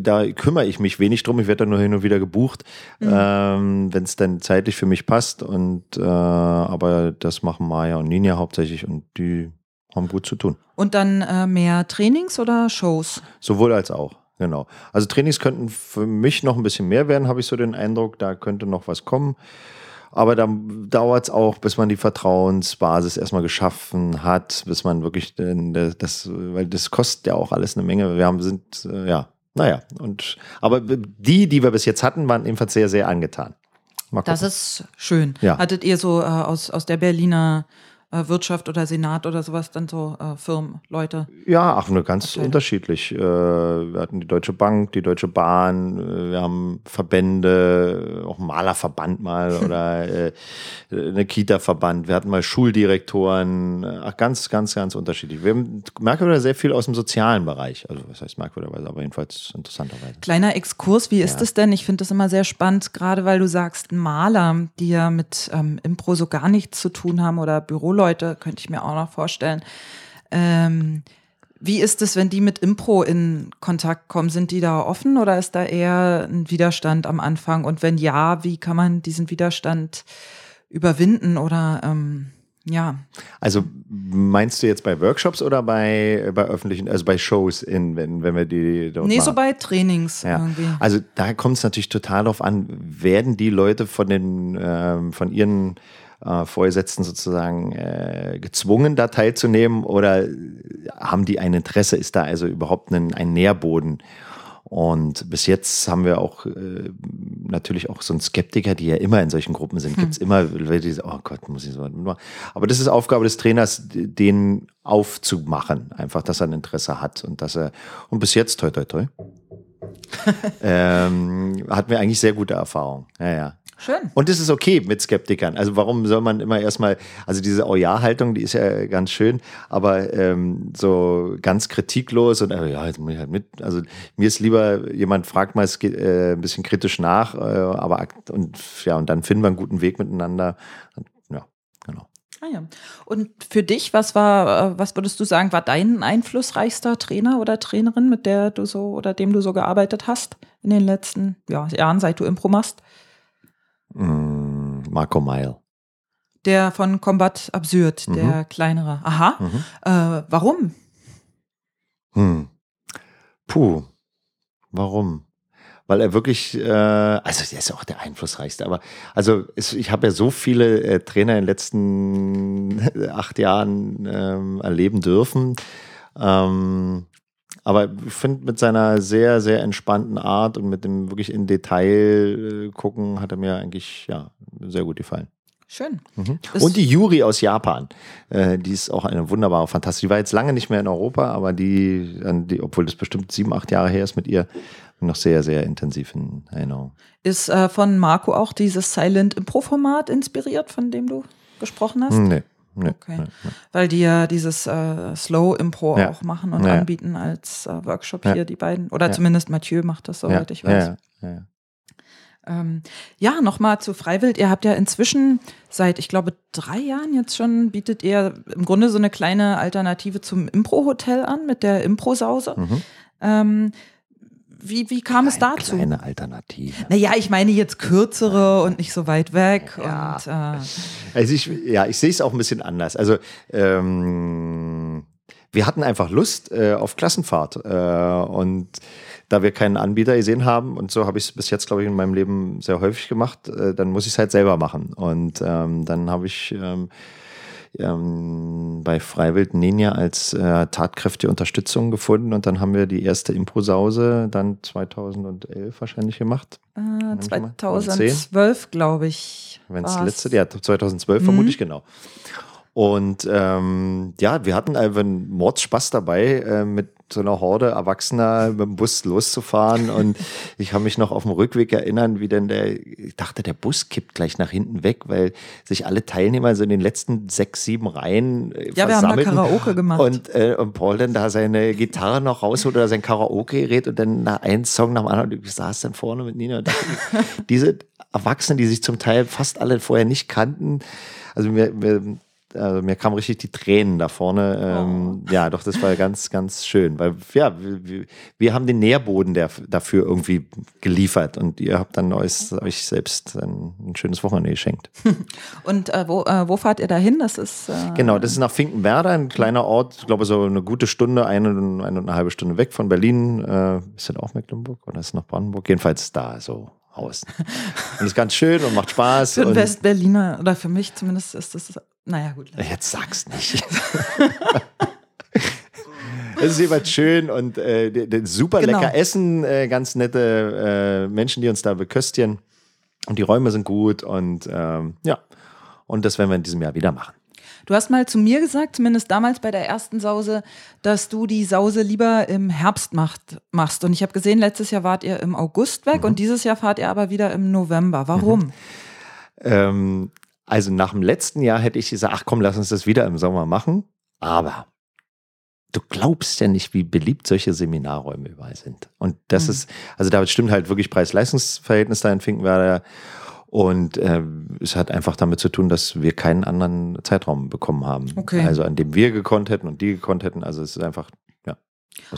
da kümmere ich mich wenig drum. Ich werde da nur hin und wieder gebucht, mhm. ähm, wenn es dann zeitlich für mich passt. Und äh, aber das machen Maya und Ninja hauptsächlich und die haben gut zu tun. Und dann äh, mehr Trainings oder Shows? Sowohl als auch. Genau. Also Trainings könnten für mich noch ein bisschen mehr werden, habe ich so den Eindruck. Da könnte noch was kommen. Aber dann dauert es auch, bis man die Vertrauensbasis erstmal geschaffen hat, bis man wirklich das, weil das kostet ja auch alles eine Menge. Wir haben, sind, äh, ja, naja, und aber die, die wir bis jetzt hatten, waren ebenfalls sehr, sehr angetan. Das ist schön. Ja. Hattet ihr so äh, aus, aus der Berliner äh, Wirtschaft oder Senat oder sowas, dann so äh, Firmen, Leute? Ja, ach, nur ganz Abteilung. unterschiedlich. Äh, wir hatten die Deutsche Bank, die Deutsche Bahn, äh, wir haben Verbände, auch Malerverband mal oder äh, eine Kita-Verband, wir hatten mal Schuldirektoren, ach, ganz, ganz, ganz unterschiedlich. Wir haben merkwürdigerweise sehr viel aus dem sozialen Bereich, also was heißt merkwürdigerweise, aber jedenfalls interessanterweise. Kleiner Exkurs, wie ist ja. das denn? Ich finde das immer sehr spannend, gerade weil du sagst, Maler, die ja mit ähm, Impro so gar nichts zu tun haben oder Büro Leute, könnte ich mir auch noch vorstellen. Ähm, wie ist es, wenn die mit Impro in Kontakt kommen? Sind die da offen oder ist da eher ein Widerstand am Anfang? Und wenn ja, wie kann man diesen Widerstand überwinden oder ähm, ja. Also meinst du jetzt bei Workshops oder bei, bei öffentlichen, also bei Shows, in, wenn, wenn wir die dort Nee, machen? so bei Trainings ja. irgendwie. Also da kommt es natürlich total darauf an, werden die Leute von den ähm, von ihren äh, Vorgesetzten sozusagen äh, gezwungen, da teilzunehmen oder haben die ein Interesse? Ist da also überhaupt ein, ein Nährboden? Und bis jetzt haben wir auch äh, natürlich auch so einen Skeptiker, die ja immer in solchen Gruppen sind. Hm. Gibt es immer Leute, die sagen, oh Gott, muss ich so machen. Aber das ist Aufgabe des Trainers, den aufzumachen. Einfach, dass er ein Interesse hat und dass er, und bis jetzt, toi, toi, toi, ähm, hatten wir eigentlich sehr gute Erfahrungen. Ja, ja. Schön. Und es ist okay mit Skeptikern. Also warum soll man immer erstmal, also diese Oh ja-Haltung, die ist ja ganz schön, aber ähm, so ganz kritiklos und äh, ja, jetzt muss ich halt mit. Also mir ist lieber, jemand fragt mal äh, ein bisschen kritisch nach, äh, aber und ja, und dann finden wir einen guten Weg miteinander. Ja, genau. Ah ja. Und für dich, was war, äh, was würdest du sagen, war dein einflussreichster Trainer oder Trainerin, mit der du so oder dem du so gearbeitet hast in den letzten ja, Jahren, seit du Impro machst? Marco Meil. Der von Combat Absurd, mhm. der kleinere. Aha. Mhm. Äh, warum? Hm. Puh. Warum? Weil er wirklich, äh, also der ist ja auch der einflussreichste, aber also es, ich habe ja so viele äh, Trainer in den letzten acht Jahren ähm, erleben dürfen. Ähm, aber ich finde, mit seiner sehr, sehr entspannten Art und mit dem wirklich in Detail äh, gucken, hat er mir eigentlich ja, sehr gut gefallen. Schön. Mhm. Und die Yuri aus Japan, äh, die ist auch eine wunderbare, fantastische. Die war jetzt lange nicht mehr in Europa, aber die, die obwohl das bestimmt sieben, acht Jahre her ist mit ihr, noch sehr, sehr intensiv in Erinnerung. Ist äh, von Marco auch dieses Silent Impro-Format inspiriert, von dem du gesprochen hast? Nee. Nee, okay. Nee, nee. Weil die ja dieses äh, Slow Impro ja. auch machen und ja. anbieten als äh, Workshop hier, die beiden. Oder zumindest Mathieu macht das, soweit ich weiß. Ähm, ja, nochmal zu Freiwild. Ihr habt ja inzwischen seit, ich glaube, drei Jahren jetzt schon, bietet ihr im Grunde so eine kleine Alternative zum Impro-Hotel an mit der Impro-Sause. Mhm. Ähm, wie, wie kam Kleine, es dazu? Eine Alternative. Naja, ich meine jetzt kürzere und nicht so weit weg. Ja. Und, äh also ich, ja, ich sehe es auch ein bisschen anders. Also ähm, wir hatten einfach Lust äh, auf Klassenfahrt äh, und da wir keinen Anbieter gesehen haben und so habe ich es bis jetzt, glaube ich, in meinem Leben sehr häufig gemacht, äh, dann muss ich es halt selber machen. Und ähm, dann habe ich ähm, ähm, bei Freiwild Ninja als äh, tatkräftige Unterstützung gefunden und dann haben wir die erste Improsause dann 2011 wahrscheinlich gemacht. Äh, 2012, glaube ich. Wenn es letzte, ja, 2012 mhm. vermutlich genau. Und ähm, ja, wir hatten einfach einen Mordspaß dabei, äh, mit so einer Horde Erwachsener mit dem Bus loszufahren. Und ich kann mich noch auf dem Rückweg erinnern, wie denn der, ich dachte, der Bus kippt gleich nach hinten weg, weil sich alle Teilnehmer so in den letzten sechs, sieben Reihen äh, Ja, wir haben da Karaoke gemacht. Und, äh, und Paul dann da seine Gitarre noch rausholt oder sein Karaoke-Gerät und dann nach einem Song nach dem anderen. Und ich saß dann vorne mit Nina und dachte, diese Erwachsenen, die sich zum Teil fast alle vorher nicht kannten, also mir, mir also mir kamen richtig die Tränen da vorne. Ähm, oh. Ja, doch, das war ganz, ganz schön, weil ja, wir, wir haben den Nährboden der, dafür irgendwie geliefert und ihr habt dann euch, euch selbst ein, ein schönes Wochenende geschenkt. Und äh, wo, äh, wo fahrt ihr da hin? Das ist äh genau, das ist nach Finkenwerder, ein kleiner Ort, ich glaube so eine gute Stunde, eine, eine und eine halbe Stunde weg von Berlin. Äh, ist das auch Mecklenburg oder ist es noch Brandenburg? Jedenfalls da so außen. Und ist ganz schön und macht Spaß. Für einen Westberliner oder für mich zumindest ist das naja, gut. Jetzt sag's nicht. Es ist jeweils schön und äh, super genau. lecker Essen, äh, ganz nette äh, Menschen, die uns da beköstigen. Und die Räume sind gut und ähm, ja. Und das werden wir in diesem Jahr wieder machen. Du hast mal zu mir gesagt, zumindest damals bei der ersten Sause, dass du die Sause lieber im Herbst macht, machst. Und ich habe gesehen, letztes Jahr wart ihr im August weg mhm. und dieses Jahr fahrt ihr aber wieder im November. Warum? Mhm. Ähm, also nach dem letzten Jahr hätte ich gesagt, ach komm, lass uns das wieder im Sommer machen. Aber du glaubst ja nicht, wie beliebt solche Seminarräume überall sind. Und das mhm. ist, also da stimmt halt wirklich Preis-Leistungs-Verhältnis da in Finkenwerder. Und äh, es hat einfach damit zu tun, dass wir keinen anderen Zeitraum bekommen haben. Okay. Also an dem wir gekonnt hätten und die gekonnt hätten. Also es ist einfach, ja.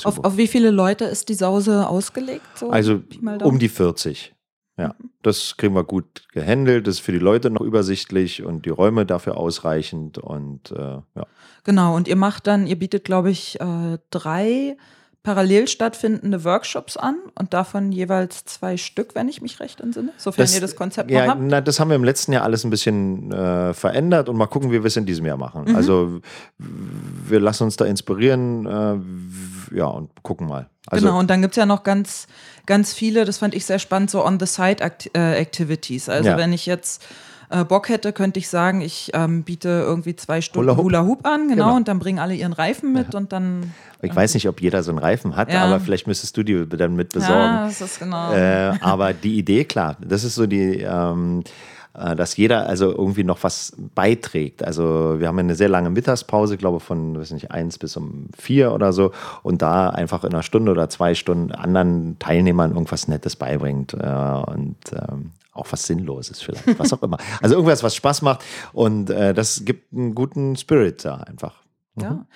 Auf, auf wie viele Leute ist die Sause ausgelegt? So also um die 40. Ja, das kriegen wir gut gehandelt. Das ist für die Leute noch übersichtlich und die Räume dafür ausreichend und äh, ja. Genau, und ihr macht dann, ihr bietet, glaube ich, äh, drei parallel stattfindende Workshops an und davon jeweils zwei Stück, wenn ich mich recht entsinne, sofern das, ihr das Konzept ja, noch habt. Na, das haben wir im letzten Jahr alles ein bisschen äh, verändert und mal gucken, wie wir es in diesem Jahr machen. Mhm. Also wir lassen uns da inspirieren, äh, ja, und gucken mal. Also, genau, und dann gibt es ja noch ganz, ganz viele, das fand ich sehr spannend, so On-the-Side-Activities. Äh, also ja. wenn ich jetzt äh, Bock hätte, könnte ich sagen, ich ähm, biete irgendwie zwei Stunden Hula Hoop, Hula -Hoop an, genau, genau, und dann bringen alle ihren Reifen mit ja. und dann. Ich weiß nicht, ob jeder so einen Reifen hat, ja. aber vielleicht müsstest du die dann mit besorgen. Ja, das ist genau. Äh, aber die Idee, klar, das ist so die. Ähm, äh, dass jeder also irgendwie noch was beiträgt. Also wir haben eine sehr lange Mittagspause, glaube ich, von weiß nicht, eins bis um vier oder so und da einfach in einer Stunde oder zwei Stunden anderen Teilnehmern irgendwas Nettes beibringt äh, und ähm, auch was Sinnloses vielleicht, was auch immer. Also irgendwas, was Spaß macht und äh, das gibt einen guten Spirit da einfach. Mhm. Ja.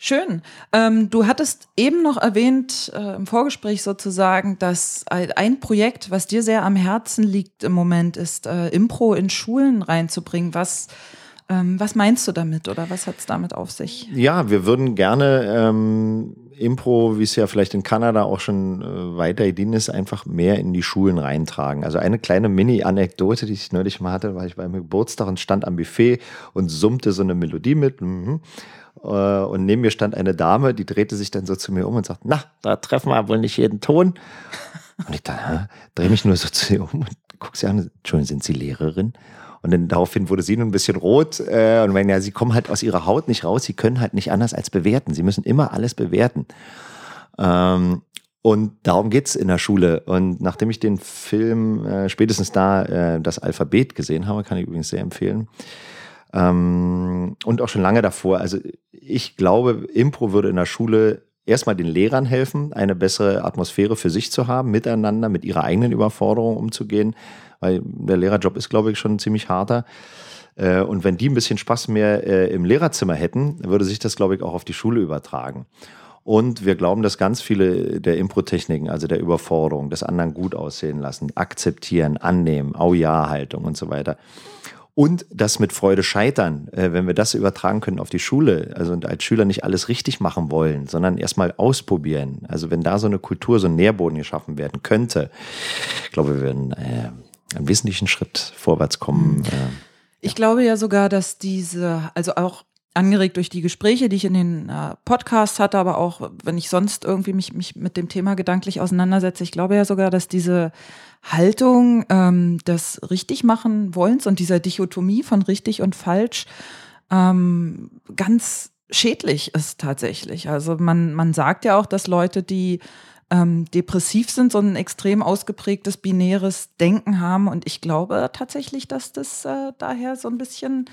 Schön. Ähm, du hattest eben noch erwähnt, äh, im Vorgespräch sozusagen, dass ein Projekt, was dir sehr am Herzen liegt im Moment, ist, äh, Impro in Schulen reinzubringen. Was, ähm, was meinst du damit oder was hat es damit auf sich? Ja, wir würden gerne ähm, Impro, wie es ja vielleicht in Kanada auch schon äh, weiter gedient ist, einfach mehr in die Schulen reintragen. Also eine kleine Mini-Anekdote, die ich neulich mal hatte, weil ich beim Geburtstag und stand am Buffet und summte so eine Melodie mit. Mhm. Äh, und neben mir stand eine Dame, die drehte sich dann so zu mir um und sagt, na, da treffen wir wohl nicht jeden Ton. Und ich dachte, drehe mich nur so zu ihr um und gucke sie an, Entschuldigung, sind Sie Lehrerin? Und dann daraufhin wurde sie nun ein bisschen rot äh, und wenn ja, sie kommen halt aus ihrer Haut nicht raus, sie können halt nicht anders als bewerten. Sie müssen immer alles bewerten. Ähm, und darum geht es in der Schule. Und nachdem ich den Film äh, spätestens da äh, das Alphabet gesehen habe, kann ich übrigens sehr empfehlen, ähm, und auch schon lange davor. Also ich glaube, Impro würde in der Schule erstmal den Lehrern helfen, eine bessere Atmosphäre für sich zu haben, miteinander, mit ihrer eigenen Überforderung umzugehen, weil der Lehrerjob ist, glaube ich, schon ziemlich harter. Äh, und wenn die ein bisschen Spaß mehr äh, im Lehrerzimmer hätten, würde sich das, glaube ich, auch auf die Schule übertragen. Und wir glauben, dass ganz viele der Impro-Techniken, also der Überforderung, des anderen gut aussehen lassen, akzeptieren, annehmen, au ja Haltung und so weiter. Und das mit Freude scheitern, äh, wenn wir das übertragen können auf die Schule, also als Schüler nicht alles richtig machen wollen, sondern erstmal ausprobieren. Also wenn da so eine Kultur, so ein Nährboden geschaffen werden könnte, ich glaube, wir würden äh, einen wesentlichen Schritt vorwärts kommen. Äh, ich glaube ja sogar, dass diese, also auch angeregt durch die Gespräche, die ich in den äh, Podcasts hatte, aber auch wenn ich sonst irgendwie mich, mich mit dem Thema gedanklich auseinandersetze, ich glaube ja sogar, dass diese Haltung ähm, des Richtigmachen wollens und dieser Dichotomie von richtig und falsch ähm, ganz schädlich ist tatsächlich. Also man, man sagt ja auch, dass Leute, die ähm, depressiv sind, so ein extrem ausgeprägtes binäres Denken haben. Und ich glaube tatsächlich, dass das äh, daher so ein bisschen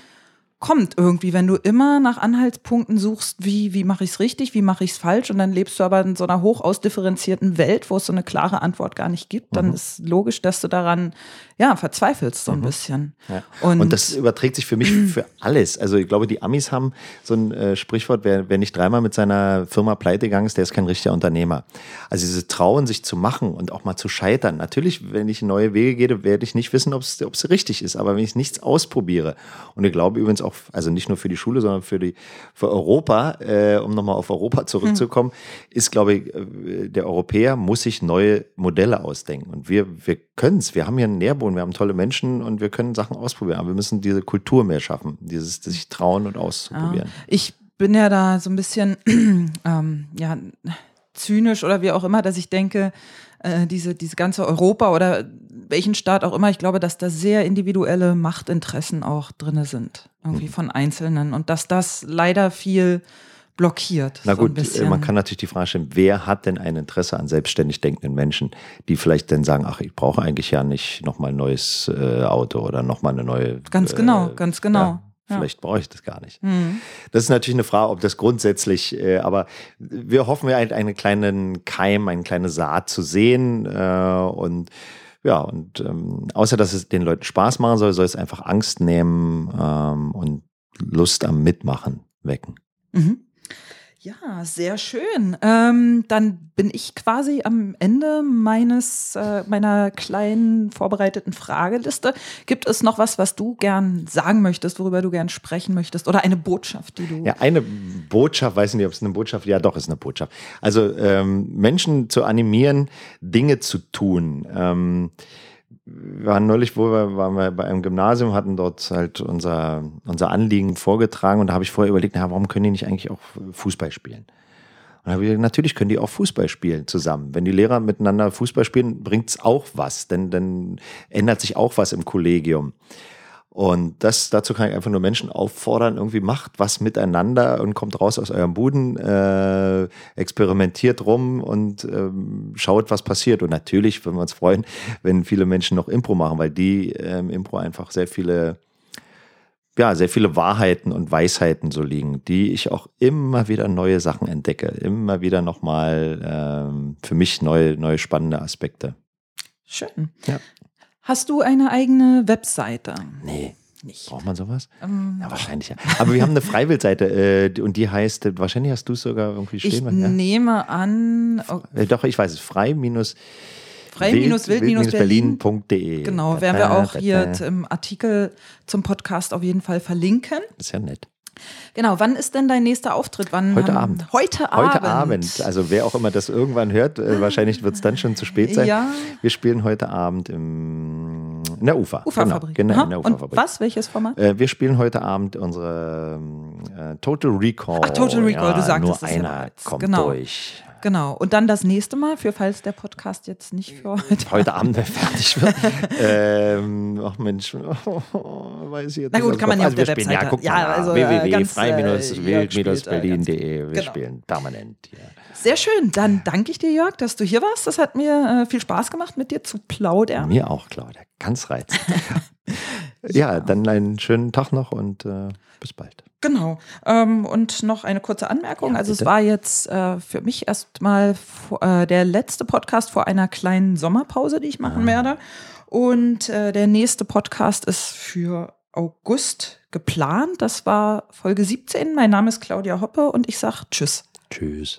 kommt irgendwie, wenn du immer nach Anhaltspunkten suchst, wie, wie mache ich es richtig, wie mache ich es falsch und dann lebst du aber in so einer hoch ausdifferenzierten Welt, wo es so eine klare Antwort gar nicht gibt, dann mhm. ist logisch, dass du daran ja verzweifelst so ein mhm. bisschen. Ja. Und, und, das überträgt sich für mich für alles. Also ich glaube, die Amis haben so ein äh, Sprichwort, wer, wer nicht dreimal mit seiner Firma pleite gegangen ist, der ist kein richtiger Unternehmer. Also dieses Trauen, sich zu machen und auch mal zu scheitern. Natürlich, wenn ich neue Wege gehe, werde ich nicht wissen, ob es richtig ist, aber wenn ich nichts ausprobiere und ich glaube übrigens auch, also nicht nur für die Schule, sondern für, die, für Europa, äh, um nochmal auf Europa zurückzukommen, hm. ist, glaube ich, äh, der Europäer muss sich neue Modelle ausdenken. Und wir, wir können es. Wir haben hier einen Nährboden, wir haben tolle Menschen und wir können Sachen ausprobieren. Aber wir müssen diese Kultur mehr schaffen, dieses sich trauen und auszuprobieren. Ja, ich bin ja da so ein bisschen ähm, ja, zynisch oder wie auch immer, dass ich denke, äh, diese, diese ganze Europa oder welchen Staat auch immer, ich glaube, dass da sehr individuelle Machtinteressen auch drin sind, irgendwie mhm. von Einzelnen und dass das leider viel blockiert. Na gut, so man kann natürlich die Frage stellen, wer hat denn ein Interesse an selbstständig denkenden Menschen, die vielleicht dann sagen, ach, ich brauche eigentlich ja nicht nochmal ein neues äh, Auto oder nochmal eine neue. Ganz genau, äh, ganz genau. Ja, Vielleicht brauche ich das gar nicht. Mhm. Das ist natürlich eine Frage, ob das grundsätzlich, äh, aber wir hoffen ja, einen kleinen Keim, eine kleine Saat zu sehen. Äh, und ja, und ähm, außer dass es den Leuten Spaß machen soll, soll es einfach Angst nehmen ähm, und Lust am Mitmachen wecken. Mhm. Ja, sehr schön. Ähm, dann bin ich quasi am Ende meines äh, meiner kleinen vorbereiteten Frageliste. Gibt es noch was, was du gern sagen möchtest, worüber du gern sprechen möchtest, oder eine Botschaft, die du? Ja, eine Botschaft. Weiß nicht, ob es eine Botschaft. Ja, doch, ist eine Botschaft. Also ähm, Menschen zu animieren, Dinge zu tun. Ähm, wir waren neulich, wo wir, waren wir bei einem Gymnasium, hatten dort halt unser, unser Anliegen vorgetragen und da habe ich vorher überlegt, na, warum können die nicht eigentlich auch Fußball spielen? Und habe ich gesagt, natürlich können die auch Fußball spielen zusammen. Wenn die Lehrer miteinander Fußball spielen, bringt es auch was, denn dann ändert sich auch was im Kollegium. Und das, dazu kann ich einfach nur Menschen auffordern, irgendwie macht was miteinander und kommt raus aus eurem Buden, äh, experimentiert rum und ähm, schaut, was passiert. Und natürlich würden wir uns freuen, wenn viele Menschen noch Impro machen, weil die ähm, Impro einfach sehr viele, ja, sehr viele Wahrheiten und Weisheiten so liegen, die ich auch immer wieder neue Sachen entdecke, immer wieder nochmal ähm, für mich neue, neue spannende Aspekte. Schön. Ja. Hast du eine eigene Webseite? Nee. Nicht. Braucht man sowas? Ähm, ja, wahrscheinlich ja. Aber wir haben eine Freiwildseite äh, und die heißt, wahrscheinlich hast du es sogar irgendwie stehen. Ich ja? nehme an. Okay. Äh, doch, ich weiß es. Frei minus. Frei-wild-berlin.de. Genau, werden wir auch hier im Artikel zum Podcast auf jeden Fall verlinken. ist ja nett. Genau, wann ist denn dein nächster Auftritt? Wann, heute ähm, Abend. Heute Abend. Heute Abend. Also wer auch immer das irgendwann hört, äh, wahrscheinlich wird es dann schon zu spät sein. Ja. Wir spielen heute Abend im, in der UFA. UFA-Fabrik. Genau, genau in der UFA-Fabrik. Und was? Welches Format? Äh, wir spielen heute Abend unsere äh, Total Recall. Ach, Total Recall, ja, du sagtest Nur einer ja kommt genau. durch. Genau. Und dann das nächste Mal, für falls der Podcast jetzt nicht für heute, heute Abend fertig wird. ähm, ach Mensch, weiß ich jetzt Na gut, nicht. kann man ja also auf der Webseite. Ja, guck ja, also www.frei-wild-berlin.de. Wir genau. spielen permanent. Ja. Sehr schön. Dann danke ich dir, Jörg, dass du hier warst. Das hat mir äh, viel Spaß gemacht, mit dir zu plaudern. Mir auch, Claudia. Ganz reizend. ja, dann einen schönen Tag noch und äh, bis bald. Genau. Ähm, und noch eine kurze Anmerkung. Ja, also es war jetzt äh, für mich erstmal äh, der letzte Podcast vor einer kleinen Sommerpause, die ich machen Ah. werde. Und äh, der nächste Podcast ist für August geplant. Das war Folge 17. Mein Name ist Claudia Hoppe und ich sage Tschüss. Tschüss.